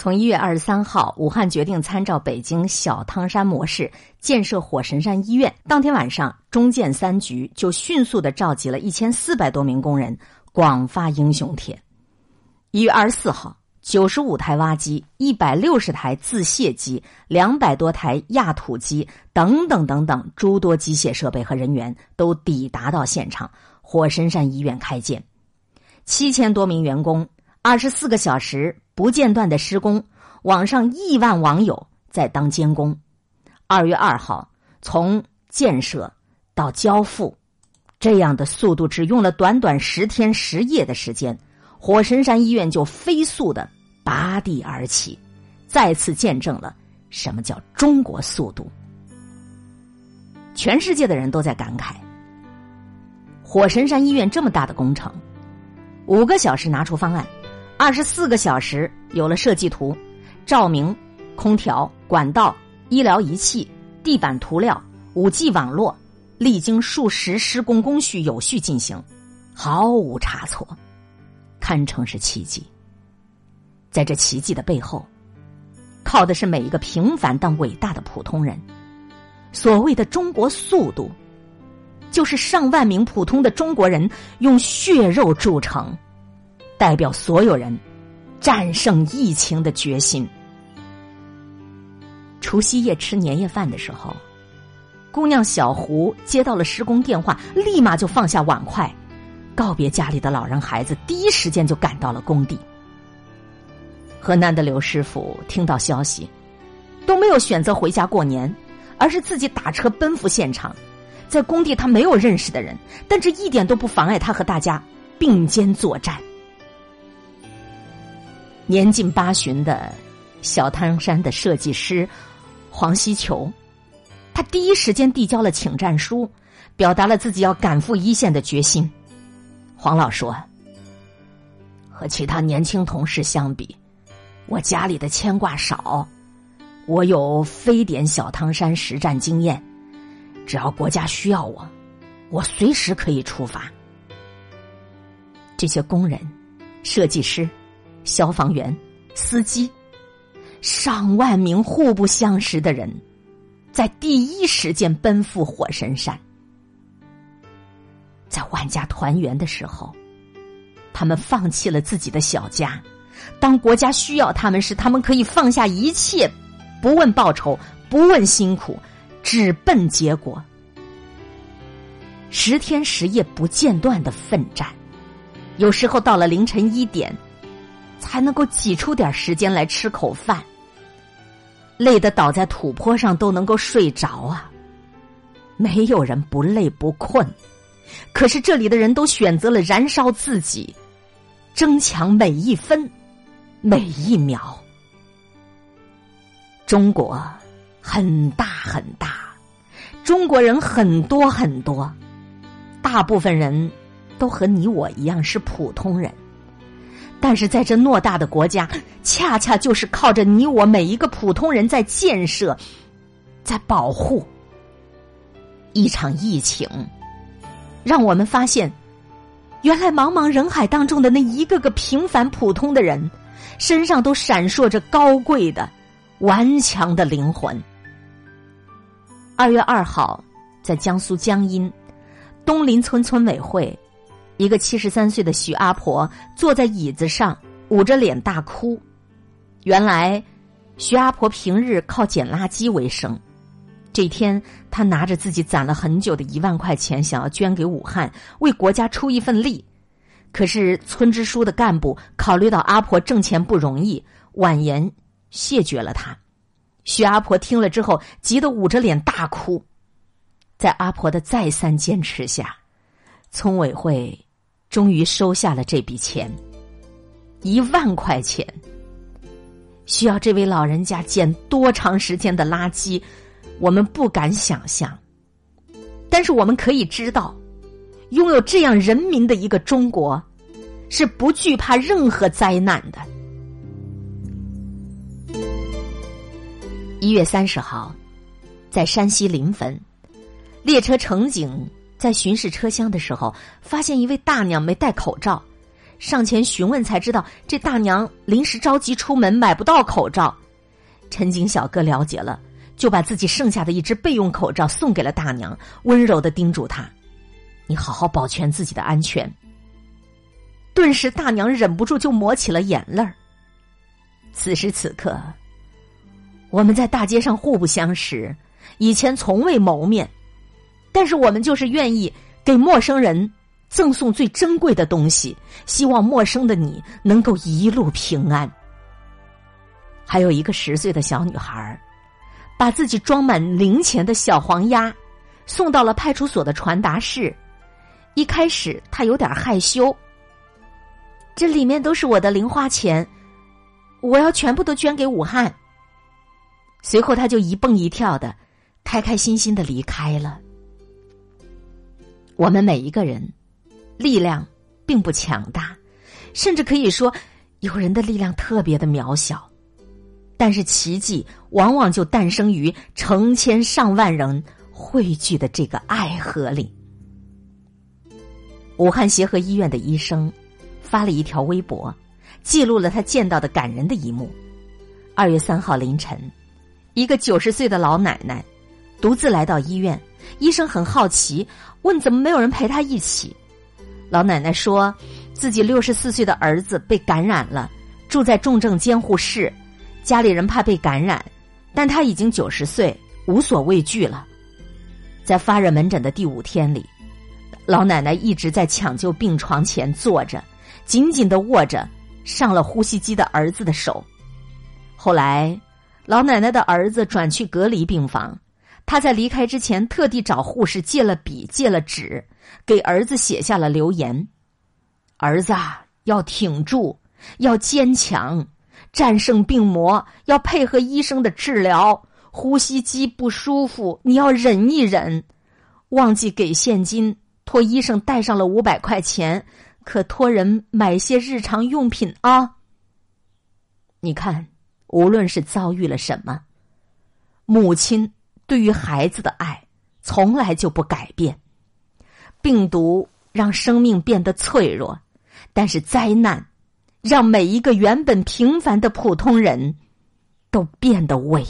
从一月二十三号，武汉决定参照北京小汤山模式建设火神山医院。当天晚上，中建三局就迅速的召集了一千四百多名工人，广发英雄帖。一月二十四号，九十五台挖机、一百六十台自卸机、两百多台压土机等等等等诸多机械设备和人员都抵达到现场，火神山医院开建。七千多名员工，二十四个小时。不间断的施工，网上亿万网友在当监工。二月二号，从建设到交付，这样的速度只用了短短十天十夜的时间，火神山医院就飞速的拔地而起，再次见证了什么叫中国速度。全世界的人都在感慨：火神山医院这么大的工程，五个小时拿出方案。二十四个小时有了设计图、照明、空调、管道、医疗仪器、地板涂料、五 G 网络，历经数十施工工序有序进行，毫无差错，堪称是奇迹。在这奇迹的背后，靠的是每一个平凡但伟大的普通人。所谓的中国速度，就是上万名普通的中国人用血肉铸成。代表所有人战胜疫情的决心。除夕夜吃年夜饭的时候，姑娘小胡接到了施工电话，立马就放下碗筷，告别家里的老人孩子，第一时间就赶到了工地。河南的刘师傅听到消息，都没有选择回家过年，而是自己打车奔赴现场。在工地，他没有认识的人，但这一点都不妨碍他和大家并肩作战。年近八旬的小汤山的设计师黄希求，他第一时间递交了请战书，表达了自己要赶赴一线的决心。黄老说：“和其他年轻同事相比，我家里的牵挂少，我有非典小汤山实战经验，只要国家需要我，我随时可以出发。”这些工人、设计师。消防员、司机，上万名互不相识的人，在第一时间奔赴火神山。在万家团圆的时候，他们放弃了自己的小家。当国家需要他们时，他们可以放下一切，不问报酬，不问辛苦，只奔结果。十天十夜不间断的奋战，有时候到了凌晨一点。才能够挤出点时间来吃口饭，累得倒在土坡上都能够睡着啊！没有人不累不困，可是这里的人都选择了燃烧自己，争抢每一分每一秒。中国很大很大，中国人很多很多，大部分人都和你我一样是普通人。但是在这偌大的国家，恰恰就是靠着你我每一个普通人在建设，在保护。一场疫情，让我们发现，原来茫茫人海当中的那一个个平凡普通的人，身上都闪烁着高贵的、顽强的灵魂。二月二号，在江苏江阴东林村村委会。一个七十三岁的徐阿婆坐在椅子上，捂着脸大哭。原来，徐阿婆平日靠捡垃圾为生。这天，她拿着自己攒了很久的一万块钱，想要捐给武汉，为国家出一份力。可是，村支书的干部考虑到阿婆挣钱不容易，婉言谢绝了她。徐阿婆听了之后，急得捂着脸大哭。在阿婆的再三坚持下，村委会。终于收下了这笔钱，一万块钱。需要这位老人家捡多长时间的垃圾，我们不敢想象。但是我们可以知道，拥有这样人民的一个中国，是不惧怕任何灾难的。一月三十号，在山西临汾，列车乘警。在巡视车厢的时候，发现一位大娘没戴口罩，上前询问，才知道这大娘临时着急出门，买不到口罩。陈景小哥了解了，就把自己剩下的一只备用口罩送给了大娘，温柔的叮嘱她：“你好好保全自己的安全。”顿时，大娘忍不住就抹起了眼泪儿。此时此刻，我们在大街上互不相识，以前从未谋面，但是我们就是愿意给陌生人赠送最珍贵的东西，希望陌生的你能够一路平安。还有一个十岁的小女孩，把自己装满零钱的小黄鸭送到了派出所的传达室。一开始，她有点害羞。这里面都是我的零花钱，我要全部都捐给武汉。随后，他就一蹦一跳的，开开心心的离开了。我们每一个人力量并不强大，甚至可以说，有人的力量特别的渺小，但是奇迹往往就诞生于成千上万人汇聚的这个爱河里。武汉协和医院的医生。发了一条微博，记录了他见到的感人的一幕。二月三号凌晨，一个九十岁的老奶奶独自来到医院，医生很好奇，问怎么没有人陪他一起。老奶奶说自己六十四岁的儿子被感染了，住在重症监护室，家里人怕被感染，但他已经九十岁，无所畏惧了。在发热门诊的第五天里，老奶奶一直在抢救病床前坐着。紧紧的握着上了呼吸机的儿子的手，后来，老奶奶的儿子转去隔离病房，他在离开之前特地找护士借了笔借了纸，给儿子写下了留言：“儿子啊，要挺住，要坚强，战胜病魔，要配合医生的治疗。呼吸机不舒服，你要忍一忍，忘记给现金，托医生带上了五百块钱。”可托人买些日常用品啊！你看，无论是遭遇了什么，母亲对于孩子的爱从来就不改变。病毒让生命变得脆弱，但是灾难让每一个原本平凡的普通人都变得伟。